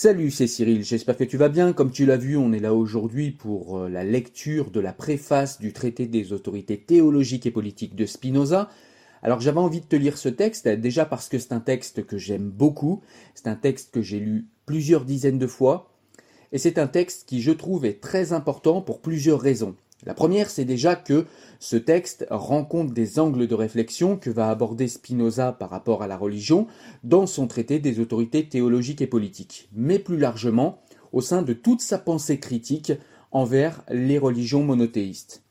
Salut, c'est Cyril, j'espère que tu vas bien. Comme tu l'as vu, on est là aujourd'hui pour euh, la lecture de la préface du traité des autorités théologiques et politiques de Spinoza. Alors j'avais envie de te lire ce texte, déjà parce que c'est un texte que j'aime beaucoup, c'est un texte que j'ai lu plusieurs dizaines de fois, et c'est un texte qui je trouve est très important pour plusieurs raisons. La première, c'est déjà que ce texte rend compte des angles de réflexion que va aborder Spinoza par rapport à la religion dans son traité des autorités théologiques et politiques, mais plus largement au sein de toute sa pensée critique envers les religions monothéistes.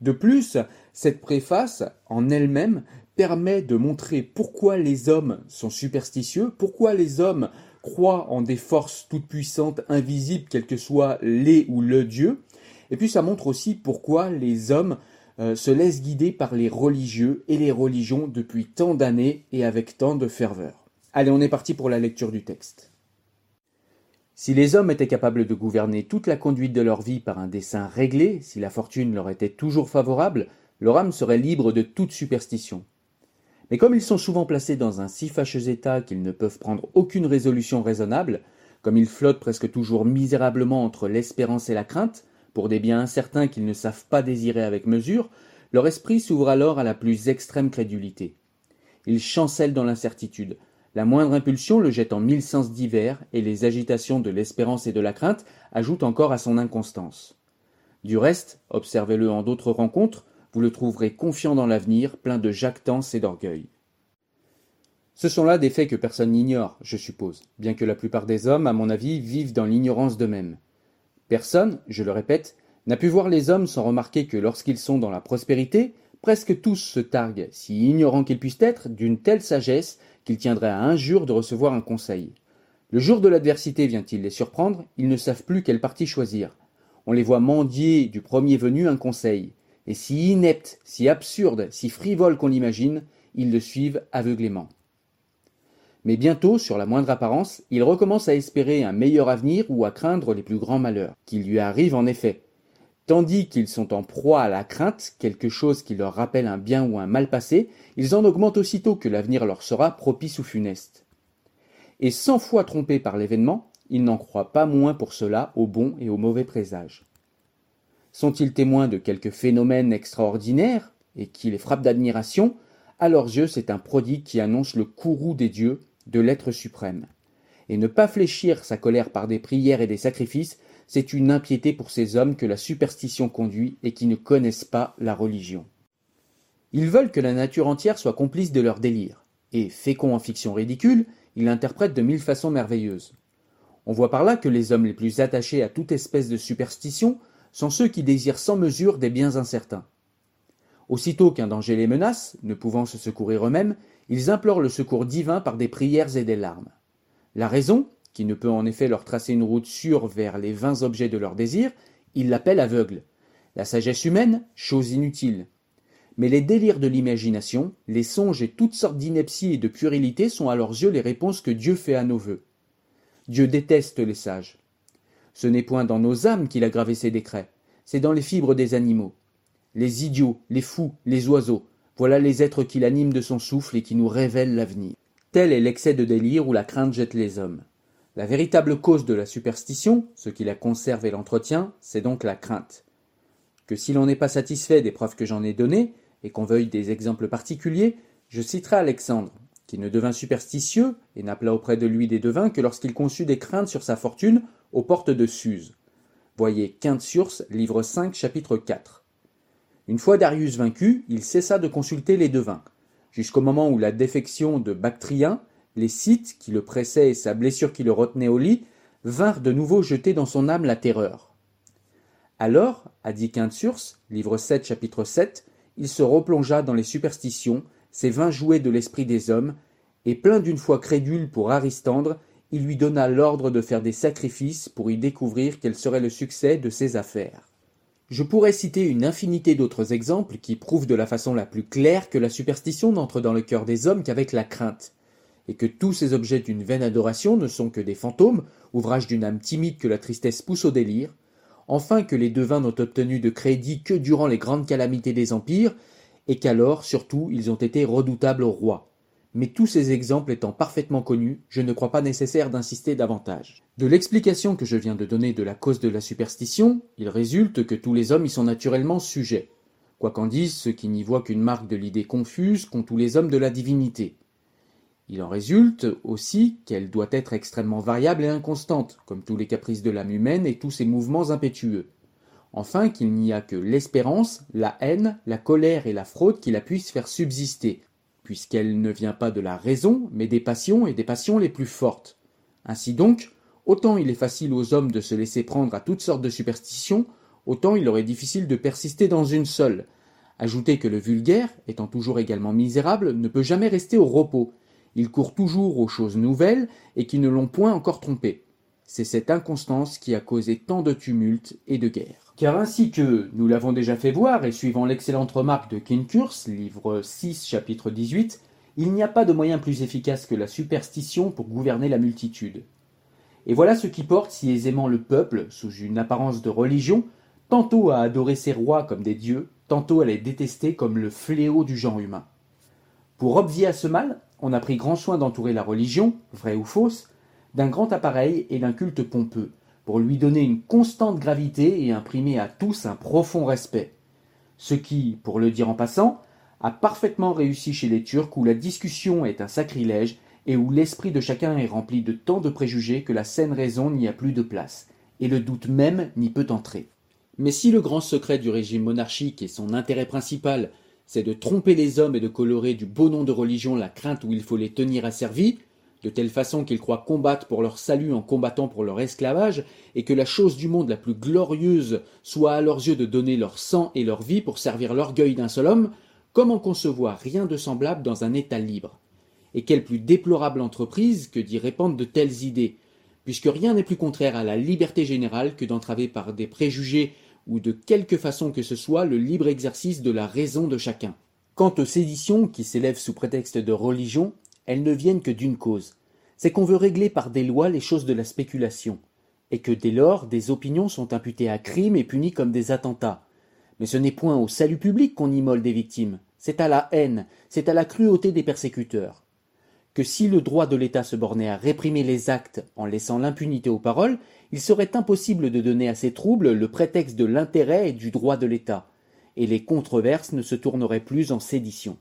De plus, cette préface en elle-même permet de montrer pourquoi les hommes sont superstitieux, pourquoi les hommes croient en des forces toutes puissantes, invisibles, quel que soit les ou le Dieu, et puis ça montre aussi pourquoi les hommes euh, se laissent guider par les religieux et les religions depuis tant d'années et avec tant de ferveur. Allez, on est parti pour la lecture du texte. Si les hommes étaient capables de gouverner toute la conduite de leur vie par un dessein réglé, si la fortune leur était toujours favorable, leur âme serait libre de toute superstition. Mais comme ils sont souvent placés dans un si fâcheux état qu'ils ne peuvent prendre aucune résolution raisonnable, comme ils flottent presque toujours misérablement entre l'espérance et la crainte, pour des biens incertains qu'ils ne savent pas désirer avec mesure, leur esprit s'ouvre alors à la plus extrême crédulité. Ils chancellent dans l'incertitude. La moindre impulsion le jette en mille sens divers, et les agitations de l'espérance et de la crainte ajoutent encore à son inconstance. Du reste, observez-le en d'autres rencontres, vous le trouverez confiant dans l'avenir, plein de jactance et d'orgueil. Ce sont là des faits que personne n'ignore, je suppose, bien que la plupart des hommes, à mon avis, vivent dans l'ignorance d'eux-mêmes. Personne, je le répète, n'a pu voir les hommes sans remarquer que lorsqu'ils sont dans la prospérité, presque tous se targuent, si ignorants qu'ils puissent être, d'une telle sagesse qu'il tiendrait à injure de recevoir un conseil. Le jour de l'adversité vient-il les surprendre, ils ne savent plus quelle partie choisir. On les voit mendier du premier venu un conseil, et si inepte, si absurde, si frivole qu'on l'imagine, ils le suivent aveuglément. Mais bientôt, sur la moindre apparence, il recommence à espérer un meilleur avenir ou à craindre les plus grands malheurs, qui lui arrivent en effet. Tandis qu'ils sont en proie à la crainte, quelque chose qui leur rappelle un bien ou un mal passé, ils en augmentent aussitôt que l'avenir leur sera propice ou funeste. Et cent fois trompés par l'événement, ils n'en croient pas moins pour cela au bon et au mauvais présage. Sont-ils témoins de quelque phénomène extraordinaire, et qui les frappe d'admiration, à leurs yeux c'est un prodigue qui annonce le courroux des dieux, de l'être suprême. Et ne pas fléchir sa colère par des prières et des sacrifices, c'est une impiété pour ces hommes que la superstition conduit et qui ne connaissent pas la religion. Ils veulent que la nature entière soit complice de leur délire, et, féconds en fiction ridicule, ils l'interprètent de mille façons merveilleuses. On voit par là que les hommes les plus attachés à toute espèce de superstition sont ceux qui désirent sans mesure des biens incertains. Aussitôt qu'un danger les menace, ne pouvant se secourir eux-mêmes, ils implorent le secours divin par des prières et des larmes. La raison, qui ne peut en effet leur tracer une route sûre vers les vains objets de leur désir, ils l'appellent aveugle. La sagesse humaine, chose inutile. Mais les délires de l'imagination, les songes et toutes sortes d'inepties et de puérilité sont à leurs yeux les réponses que Dieu fait à nos vœux. Dieu déteste les sages. Ce n'est point dans nos âmes qu'il a gravé ses décrets, c'est dans les fibres des animaux. Les idiots, les fous, les oiseaux, voilà les êtres qui l'animent de son souffle et qui nous révèlent l'avenir. Tel est l'excès de délire où la crainte jette les hommes. La véritable cause de la superstition, ce qui la conserve et l'entretient, c'est donc la crainte. Que si l'on n'est pas satisfait des preuves que j'en ai données, et qu'on veuille des exemples particuliers, je citerai Alexandre, qui ne devint superstitieux et n'appela auprès de lui des devins que lorsqu'il conçut des craintes sur sa fortune aux portes de Suse. Voyez Quinte livre 5, chapitre 4. Une fois Darius vaincu, il cessa de consulter les devins, jusqu'au moment où la défection de Bactrien, les Scythes qui le pressaient et sa blessure qui le retenait au lit, vinrent de nouveau jeter dans son âme la terreur. Alors, a dit Quintsurce, livre 7, chapitre 7, il se replongea dans les superstitions, ces vains jouets de l'esprit des hommes, et plein d'une foi crédule pour Aristandre, il lui donna l'ordre de faire des sacrifices pour y découvrir quel serait le succès de ses affaires. Je pourrais citer une infinité d'autres exemples qui prouvent de la façon la plus claire que la superstition n'entre dans le cœur des hommes qu'avec la crainte, et que tous ces objets d'une vaine adoration ne sont que des fantômes, ouvrages d'une âme timide que la tristesse pousse au délire, enfin que les devins n'ont obtenu de crédit que durant les grandes calamités des empires, et qu'alors, surtout, ils ont été redoutables au roi. Mais tous ces exemples étant parfaitement connus, je ne crois pas nécessaire d'insister davantage. De l'explication que je viens de donner de la cause de la superstition, il résulte que tous les hommes y sont naturellement sujets, quoi qu'en disent ceux qui n'y voient qu'une marque de l'idée confuse qu'ont tous les hommes de la divinité. Il en résulte aussi qu'elle doit être extrêmement variable et inconstante, comme tous les caprices de l'âme humaine et tous ses mouvements impétueux. Enfin qu'il n'y a que l'espérance, la haine, la colère et la fraude qui la puissent faire subsister, puisqu'elle ne vient pas de la raison, mais des passions et des passions les plus fortes. Ainsi donc, autant il est facile aux hommes de se laisser prendre à toutes sortes de superstitions, autant il leur est difficile de persister dans une seule. Ajoutez que le vulgaire, étant toujours également misérable, ne peut jamais rester au repos, il court toujours aux choses nouvelles et qui ne l'ont point encore trompé. C'est cette inconstance qui a causé tant de tumultes et de guerres. Car ainsi que nous l'avons déjà fait voir, et suivant l'excellente remarque de Kinkurs, livre 6, chapitre 18, il n'y a pas de moyen plus efficace que la superstition pour gouverner la multitude. Et voilà ce qui porte si aisément le peuple, sous une apparence de religion, tantôt à adorer ses rois comme des dieux, tantôt à les détester comme le fléau du genre humain. Pour obvier à ce mal, on a pris grand soin d'entourer la religion, vraie ou fausse, d'un grand appareil et d'un culte pompeux, pour lui donner une constante gravité et imprimer à tous un profond respect. Ce qui, pour le dire en passant, a parfaitement réussi chez les Turcs où la discussion est un sacrilège et où l'esprit de chacun est rempli de tant de préjugés que la saine raison n'y a plus de place, et le doute même n'y peut entrer. Mais si le grand secret du régime monarchique et son intérêt principal c'est de tromper les hommes et de colorer du beau nom de religion la crainte où il faut les tenir asservis, de telle façon qu'ils croient combattre pour leur salut en combattant pour leur esclavage, et que la chose du monde la plus glorieuse soit à leurs yeux de donner leur sang et leur vie pour servir l'orgueil d'un seul homme, comment concevoir rien de semblable dans un État libre Et quelle plus déplorable entreprise que d'y répandre de telles idées, puisque rien n'est plus contraire à la liberté générale que d'entraver par des préjugés ou de quelque façon que ce soit le libre exercice de la raison de chacun. Quant aux séditions qui s'élèvent sous prétexte de religion, elles ne viennent que d'une cause, c'est qu'on veut régler par des lois les choses de la spéculation, et que dès lors des opinions sont imputées à crime et punies comme des attentats. Mais ce n'est point au salut public qu'on immole des victimes, c'est à la haine, c'est à la cruauté des persécuteurs que si le droit de l'État se bornait à réprimer les actes en laissant l'impunité aux paroles, il serait impossible de donner à ces troubles le prétexte de l'intérêt et du droit de l'État, et les controverses ne se tourneraient plus en sédition.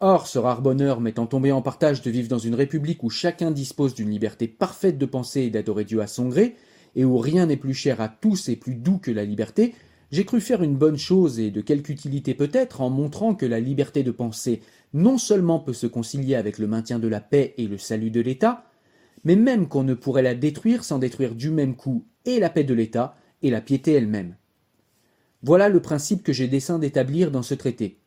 Or, ce rare bonheur m'étant tombé en partage de vivre dans une république où chacun dispose d'une liberté parfaite de penser et d'adorer Dieu à son gré, et où rien n'est plus cher à tous et plus doux que la liberté, j'ai cru faire une bonne chose et de quelque utilité peut-être en montrant que la liberté de penser non seulement peut se concilier avec le maintien de la paix et le salut de l'État, mais même qu'on ne pourrait la détruire sans détruire du même coup et la paix de l'État et la piété elle-même. Voilà le principe que j'ai dessein d'établir dans ce traité.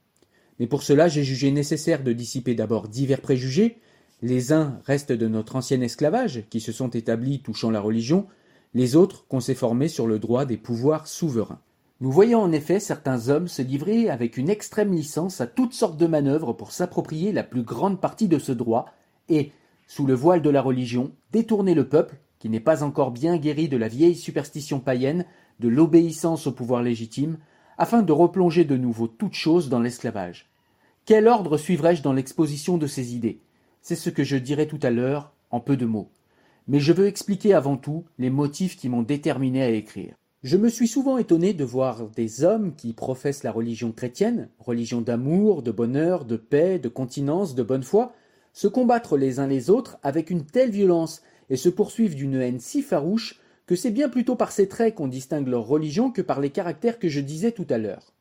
Mais pour cela j'ai jugé nécessaire de dissiper d'abord divers préjugés, les uns restent de notre ancien esclavage, qui se sont établis touchant la religion, les autres qu'on s'est formés sur le droit des pouvoirs souverains. Nous voyons en effet certains hommes se livrer avec une extrême licence à toutes sortes de manœuvres pour s'approprier la plus grande partie de ce droit et, sous le voile de la religion, détourner le peuple, qui n'est pas encore bien guéri de la vieille superstition païenne, de l'obéissance au pouvoir légitime, afin de replonger de nouveau toute chose dans l'esclavage. Quel ordre suivrai-je dans l'exposition de ces idées? C'est ce que je dirai tout à l'heure, en peu de mots. Mais je veux expliquer avant tout les motifs qui m'ont déterminé à écrire. Je me suis souvent étonné de voir des hommes qui professent la religion chrétienne, religion d'amour, de bonheur, de paix, de continence, de bonne foi, se combattre les uns les autres avec une telle violence et se poursuivre d'une haine si farouche que c'est bien plutôt par ces traits qu'on distingue leur religion que par les caractères que je disais tout à l'heure.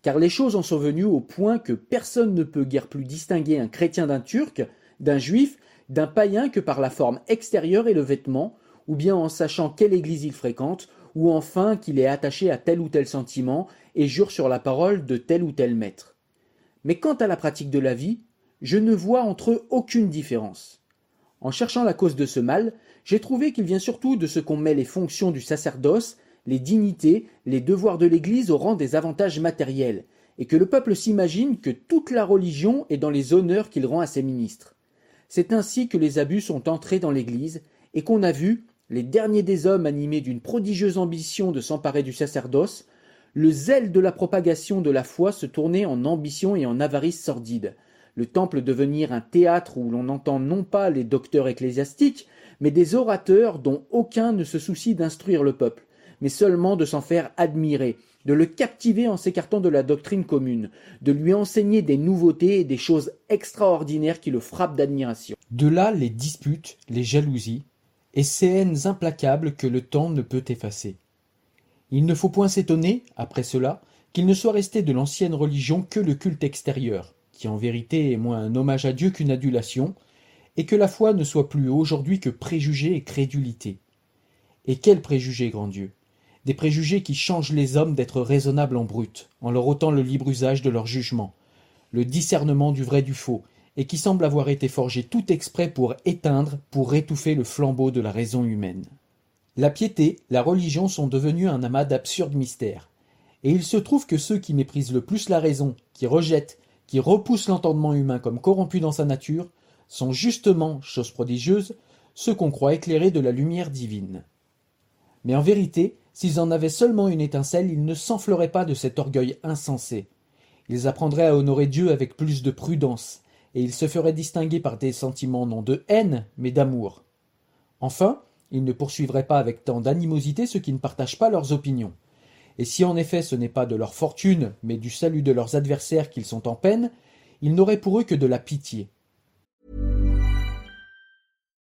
Car les choses en sont venues au point que personne ne peut guère plus distinguer un chrétien d'un turc, d'un juif, d'un païen que par la forme extérieure et le vêtement, ou bien en sachant quelle église il fréquente, ou enfin qu'il est attaché à tel ou tel sentiment et jure sur la parole de tel ou tel maître. Mais quant à la pratique de la vie, je ne vois entre eux aucune différence. En cherchant la cause de ce mal, j'ai trouvé qu'il vient surtout de ce qu'on met les fonctions du sacerdoce, les dignités, les devoirs de l'Église au rang des avantages matériels, et que le peuple s'imagine que toute la religion est dans les honneurs qu'il rend à ses ministres. C'est ainsi que les abus sont entrés dans l'Église, et qu'on a vu, les derniers des hommes animés d'une prodigieuse ambition de s'emparer du sacerdoce, le zèle de la propagation de la foi se tourner en ambition et en avarice sordide, le temple devenir un théâtre où l'on entend non pas les docteurs ecclésiastiques, mais des orateurs dont aucun ne se soucie d'instruire le peuple, mais seulement de s'en faire admirer, de le captiver en s'écartant de la doctrine commune, de lui enseigner des nouveautés et des choses extraordinaires qui le frappent d'admiration. De là les disputes, les jalousies, et ces haines implacables que le temps ne peut effacer. Il ne faut point s'étonner, après cela, qu'il ne soit resté de l'ancienne religion que le culte extérieur, qui en vérité est moins un hommage à Dieu qu'une adulation, et que la foi ne soit plus aujourd'hui que préjugé et crédulité. Et quels préjugés, grand Dieu? Des préjugés qui changent les hommes d'être raisonnables en brut, en leur ôtant le libre usage de leur jugement, le discernement du vrai du faux, et qui semblent avoir été forgés tout exprès pour éteindre, pour étouffer le flambeau de la raison humaine. La piété, la religion sont devenus un amas d'absurdes mystères, et il se trouve que ceux qui méprisent le plus la raison, qui rejettent, qui repoussent l'entendement humain comme corrompu dans sa nature, sont justement, chose prodigieuse, ceux qu'on croit éclairés de la lumière divine. Mais en vérité, S'ils en avaient seulement une étincelle, ils ne s'enfleraient pas de cet orgueil insensé. Ils apprendraient à honorer Dieu avec plus de prudence, et ils se feraient distinguer par des sentiments non de haine, mais d'amour. Enfin, ils ne poursuivraient pas avec tant d'animosité ceux qui ne partagent pas leurs opinions. Et si en effet ce n'est pas de leur fortune, mais du salut de leurs adversaires qu'ils sont en peine, ils n'auraient pour eux que de la pitié.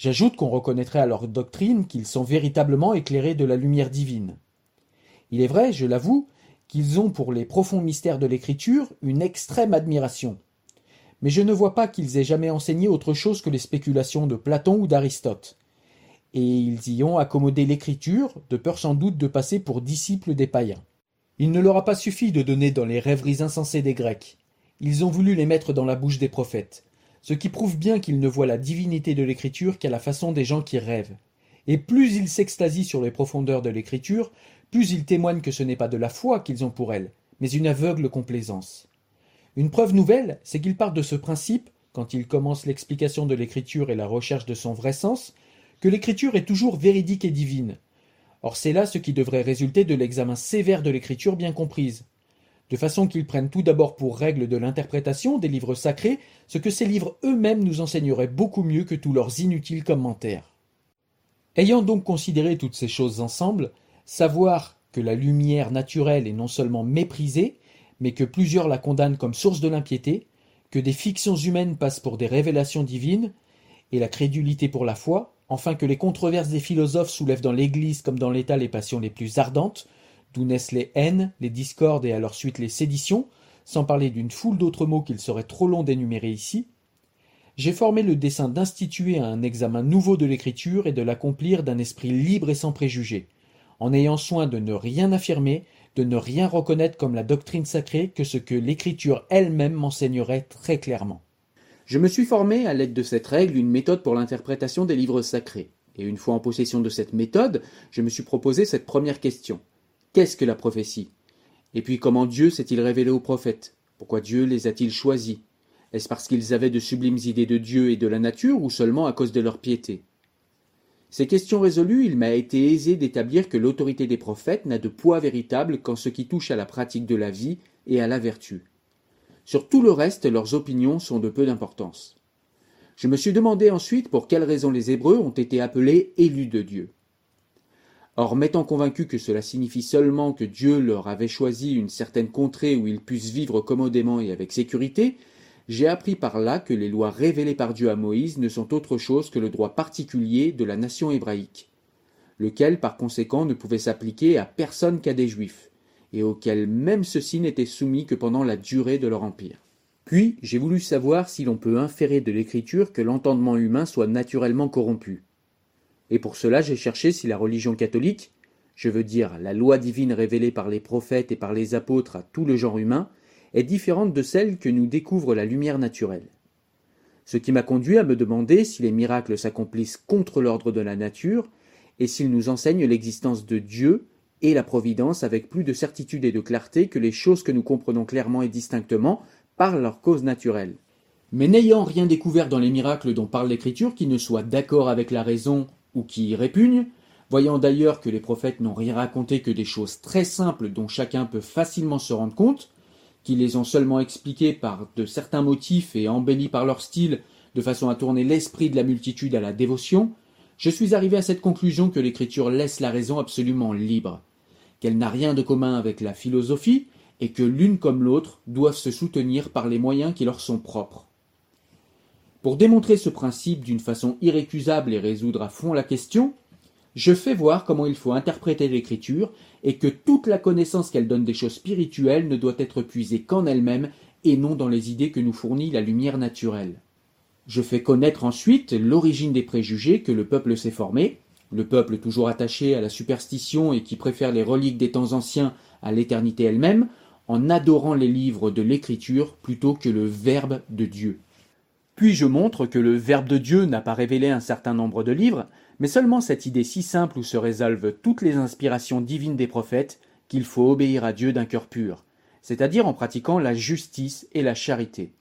J'ajoute qu'on reconnaîtrait à leur doctrine qu'ils sont véritablement éclairés de la lumière divine. Il est vrai, je l'avoue, qu'ils ont pour les profonds mystères de l'écriture une extrême admiration. Mais je ne vois pas qu'ils aient jamais enseigné autre chose que les spéculations de Platon ou d'Aristote. Et ils y ont accommodé l'écriture, de peur sans doute de passer pour disciples des païens. Il ne leur a pas suffi de donner dans les rêveries insensées des Grecs. Ils ont voulu les mettre dans la bouche des prophètes ce qui prouve bien qu'ils ne voient la divinité de l'écriture qu'à la façon des gens qui rêvent. Et plus ils s'extasient sur les profondeurs de l'écriture, plus ils témoignent que ce n'est pas de la foi qu'ils ont pour elle, mais une aveugle complaisance. Une preuve nouvelle, c'est qu'ils partent de ce principe, quand ils commencent l'explication de l'écriture et la recherche de son vrai sens, que l'écriture est toujours véridique et divine. Or c'est là ce qui devrait résulter de l'examen sévère de l'écriture bien comprise. De façon qu'ils prennent tout d'abord pour règle de l'interprétation des livres sacrés ce que ces livres eux-mêmes nous enseigneraient beaucoup mieux que tous leurs inutiles commentaires. Ayant donc considéré toutes ces choses ensemble, savoir que la lumière naturelle est non seulement méprisée, mais que plusieurs la condamnent comme source de l'impiété, que des fictions humaines passent pour des révélations divines, et la crédulité pour la foi, enfin que les controverses des philosophes soulèvent dans l'Église comme dans l'État les passions les plus ardentes, d'où naissent les haines, les discordes et à leur suite les séditions, sans parler d'une foule d'autres mots qu'il serait trop long d'énumérer ici, j'ai formé le dessein d'instituer un examen nouveau de l'écriture et de l'accomplir d'un esprit libre et sans préjugés, en ayant soin de ne rien affirmer, de ne rien reconnaître comme la doctrine sacrée que ce que l'écriture elle-même m'enseignerait très clairement. Je me suis formé à l'aide de cette règle une méthode pour l'interprétation des livres sacrés. Et une fois en possession de cette méthode, je me suis proposé cette première question. Qu'est-ce que la prophétie? Et puis comment Dieu s'est-il révélé aux prophètes? Pourquoi Dieu les a-t-il choisis? Est-ce parce qu'ils avaient de sublimes idées de Dieu et de la nature ou seulement à cause de leur piété? Ces questions résolues, il m'a été aisé d'établir que l'autorité des prophètes n'a de poids véritable qu'en ce qui touche à la pratique de la vie et à la vertu. Sur tout le reste, leurs opinions sont de peu d'importance. Je me suis demandé ensuite pour quelles raisons les Hébreux ont été appelés élus de Dieu. Or, m'étant convaincu que cela signifie seulement que Dieu leur avait choisi une certaine contrée où ils puissent vivre commodément et avec sécurité, j'ai appris par là que les lois révélées par Dieu à Moïse ne sont autre chose que le droit particulier de la nation hébraïque, lequel par conséquent ne pouvait s'appliquer à personne qu'à des juifs et auxquels même ceux-ci n'étaient soumis que pendant la durée de leur empire. Puis j'ai voulu savoir si l'on peut inférer de l'écriture que l'entendement humain soit naturellement corrompu. Et pour cela j'ai cherché si la religion catholique, je veux dire la loi divine révélée par les prophètes et par les apôtres à tout le genre humain, est différente de celle que nous découvre la lumière naturelle. Ce qui m'a conduit à me demander si les miracles s'accomplissent contre l'ordre de la nature, et s'ils nous enseignent l'existence de Dieu et la providence avec plus de certitude et de clarté que les choses que nous comprenons clairement et distinctement par leur cause naturelle. Mais n'ayant rien découvert dans les miracles dont parle l'Écriture qui ne soit d'accord avec la raison ou qui y répugne, voyant d'ailleurs que les prophètes n'ont rien raconté que des choses très simples dont chacun peut facilement se rendre compte, qui les ont seulement expliquées par de certains motifs et embellis par leur style de façon à tourner l'esprit de la multitude à la dévotion, je suis arrivé à cette conclusion que l'Écriture laisse la raison absolument libre, qu'elle n'a rien de commun avec la philosophie, et que l'une comme l'autre doivent se soutenir par les moyens qui leur sont propres. Pour démontrer ce principe d'une façon irrécusable et résoudre à fond la question, je fais voir comment il faut interpréter l'écriture et que toute la connaissance qu'elle donne des choses spirituelles ne doit être puisée qu'en elle-même et non dans les idées que nous fournit la lumière naturelle. Je fais connaître ensuite l'origine des préjugés que le peuple s'est formé, le peuple toujours attaché à la superstition et qui préfère les reliques des temps anciens à l'éternité elle-même, en adorant les livres de l'Écriture plutôt que le Verbe de Dieu. Puis je montre que le Verbe de Dieu n'a pas révélé un certain nombre de livres, mais seulement cette idée si simple où se résolvent toutes les inspirations divines des prophètes qu'il faut obéir à Dieu d'un cœur pur, c'est-à-dire en pratiquant la justice et la charité.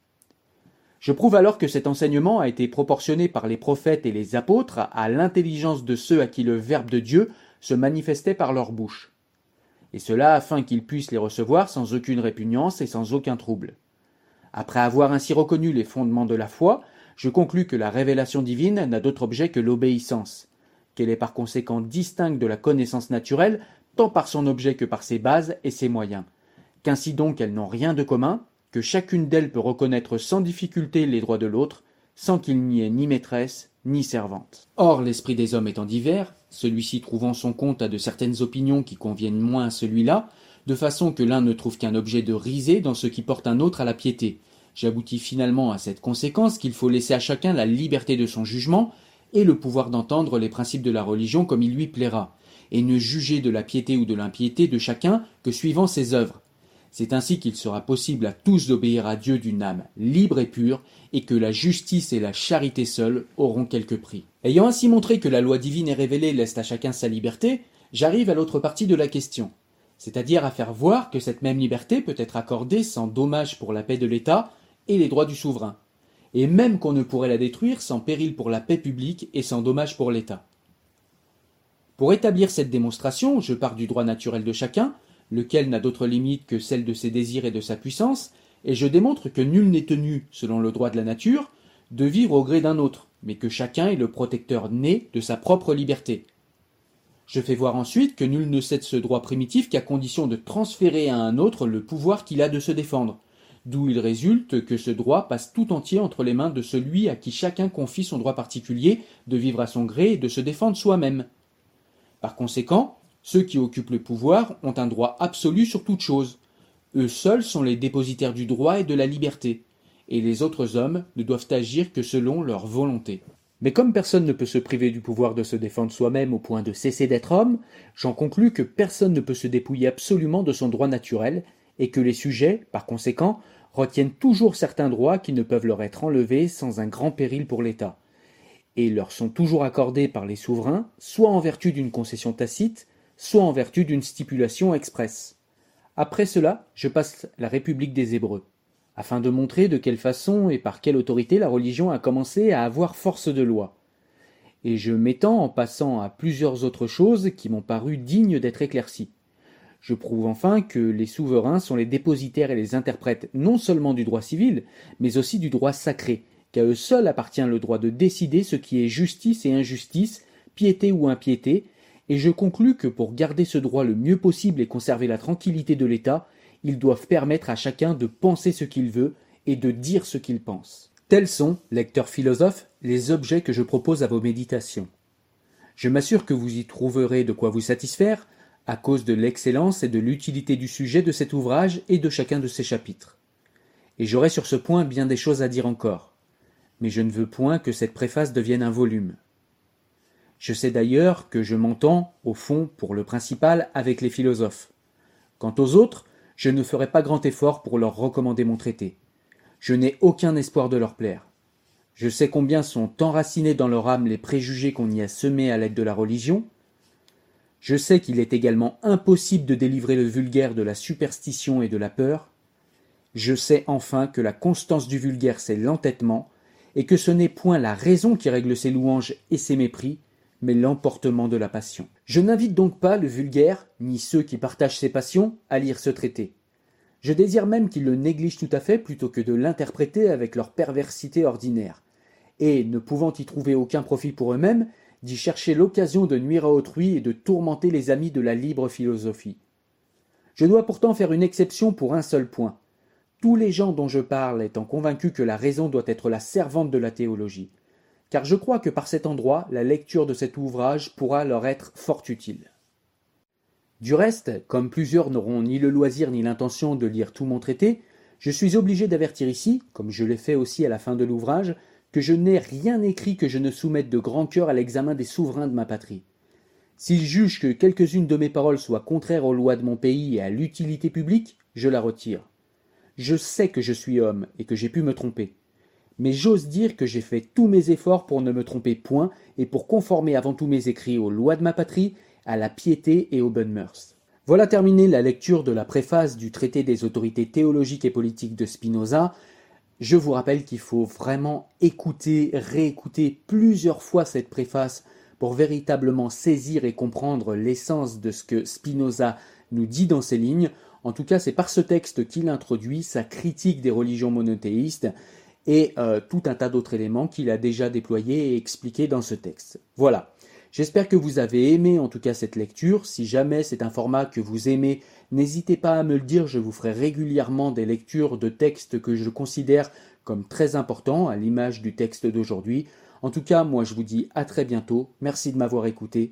Je prouve alors que cet enseignement a été proportionné par les prophètes et les apôtres à l'intelligence de ceux à qui le Verbe de Dieu se manifestait par leur bouche, et cela afin qu'ils puissent les recevoir sans aucune répugnance et sans aucun trouble. Après avoir ainsi reconnu les fondements de la foi, je conclus que la révélation divine n'a d'autre objet que l'obéissance, qu'elle est par conséquent distincte de la connaissance naturelle tant par son objet que par ses bases et ses moyens, qu'ainsi donc elles n'ont rien de commun, que chacune d'elles peut reconnaître sans difficulté les droits de l'autre, sans qu'il n'y ait ni maîtresse ni servante. Or, l'esprit des hommes étant divers, celui-ci trouvant son compte à de certaines opinions qui conviennent moins à celui-là, de façon que l'un ne trouve qu'un objet de risée dans ce qui porte un autre à la piété. J'aboutis finalement à cette conséquence qu'il faut laisser à chacun la liberté de son jugement et le pouvoir d'entendre les principes de la religion comme il lui plaira, et ne juger de la piété ou de l'impiété de chacun que suivant ses œuvres, c'est ainsi qu'il sera possible à tous d'obéir à Dieu d'une âme libre et pure, et que la justice et la charité seules auront quelque prix. Ayant ainsi montré que la loi divine et révélée laisse à chacun sa liberté, j'arrive à l'autre partie de la question, c'est-à-dire à faire voir que cette même liberté peut être accordée sans dommage pour la paix de l'État et les droits du souverain, et même qu'on ne pourrait la détruire sans péril pour la paix publique et sans dommage pour l'État. Pour établir cette démonstration, je pars du droit naturel de chacun, lequel n'a d'autre limite que celle de ses désirs et de sa puissance, et je démontre que nul n'est tenu, selon le droit de la nature, de vivre au gré d'un autre, mais que chacun est le protecteur né de sa propre liberté. Je fais voir ensuite que nul ne cède ce droit primitif qu'à condition de transférer à un autre le pouvoir qu'il a de se défendre, d'où il résulte que ce droit passe tout entier entre les mains de celui à qui chacun confie son droit particulier de vivre à son gré et de se défendre soi-même. Par conséquent, ceux qui occupent le pouvoir ont un droit absolu sur toute chose. Eux seuls sont les dépositaires du droit et de la liberté, et les autres hommes ne doivent agir que selon leur volonté. Mais comme personne ne peut se priver du pouvoir de se défendre soi-même au point de cesser d'être homme, j'en conclus que personne ne peut se dépouiller absolument de son droit naturel, et que les sujets, par conséquent, retiennent toujours certains droits qui ne peuvent leur être enlevés sans un grand péril pour l'État, et leur sont toujours accordés par les souverains, soit en vertu d'une concession tacite, soit en vertu d'une stipulation expresse. Après cela, je passe la République des Hébreux afin de montrer de quelle façon et par quelle autorité la religion a commencé à avoir force de loi. Et je m'étends en passant à plusieurs autres choses qui m'ont paru dignes d'être éclaircies. Je prouve enfin que les souverains sont les dépositaires et les interprètes non seulement du droit civil, mais aussi du droit sacré, qu'à eux seuls appartient le droit de décider ce qui est justice et injustice, piété ou impiété, et je conclus que pour garder ce droit le mieux possible et conserver la tranquillité de l'État, ils doivent permettre à chacun de penser ce qu'il veut et de dire ce qu'il pense. Tels sont, lecteurs philosophes, les objets que je propose à vos méditations. Je m'assure que vous y trouverez de quoi vous satisfaire, à cause de l'excellence et de l'utilité du sujet de cet ouvrage et de chacun de ses chapitres. Et j'aurai sur ce point bien des choses à dire encore. Mais je ne veux point que cette préface devienne un volume. Je sais d'ailleurs que je m'entends, au fond, pour le principal, avec les philosophes. Quant aux autres, je ne ferai pas grand effort pour leur recommander mon traité. Je n'ai aucun espoir de leur plaire. Je sais combien sont enracinés dans leur âme les préjugés qu'on y a semés à l'aide de la religion. Je sais qu'il est également impossible de délivrer le vulgaire de la superstition et de la peur. Je sais enfin que la constance du vulgaire c'est l'entêtement, et que ce n'est point la raison qui règle ses louanges et ses mépris, mais l'emportement de la passion. Je n'invite donc pas le vulgaire, ni ceux qui partagent ses passions, à lire ce traité. Je désire même qu'ils le négligent tout à fait plutôt que de l'interpréter avec leur perversité ordinaire, et, ne pouvant y trouver aucun profit pour eux-mêmes, d'y chercher l'occasion de nuire à autrui et de tourmenter les amis de la libre philosophie. Je dois pourtant faire une exception pour un seul point. Tous les gens dont je parle étant convaincus que la raison doit être la servante de la théologie car je crois que par cet endroit la lecture de cet ouvrage pourra leur être fort utile. Du reste, comme plusieurs n'auront ni le loisir ni l'intention de lire tout mon traité, je suis obligé d'avertir ici, comme je l'ai fait aussi à la fin de l'ouvrage, que je n'ai rien écrit que je ne soumette de grand cœur à l'examen des souverains de ma patrie. S'ils jugent que quelques-unes de mes paroles soient contraires aux lois de mon pays et à l'utilité publique, je la retire. Je sais que je suis homme et que j'ai pu me tromper mais j'ose dire que j'ai fait tous mes efforts pour ne me tromper point et pour conformer avant tout mes écrits aux lois de ma patrie, à la piété et aux bonnes mœurs. Voilà terminée la lecture de la préface du traité des autorités théologiques et politiques de Spinoza. Je vous rappelle qu'il faut vraiment écouter, réécouter plusieurs fois cette préface pour véritablement saisir et comprendre l'essence de ce que Spinoza nous dit dans ces lignes. En tout cas, c'est par ce texte qu'il introduit sa critique des religions monothéistes et euh, tout un tas d'autres éléments qu'il a déjà déployés et expliqués dans ce texte. Voilà. J'espère que vous avez aimé en tout cas cette lecture. Si jamais c'est un format que vous aimez, n'hésitez pas à me le dire. Je vous ferai régulièrement des lectures de textes que je considère comme très importants, à l'image du texte d'aujourd'hui. En tout cas, moi je vous dis à très bientôt. Merci de m'avoir écouté.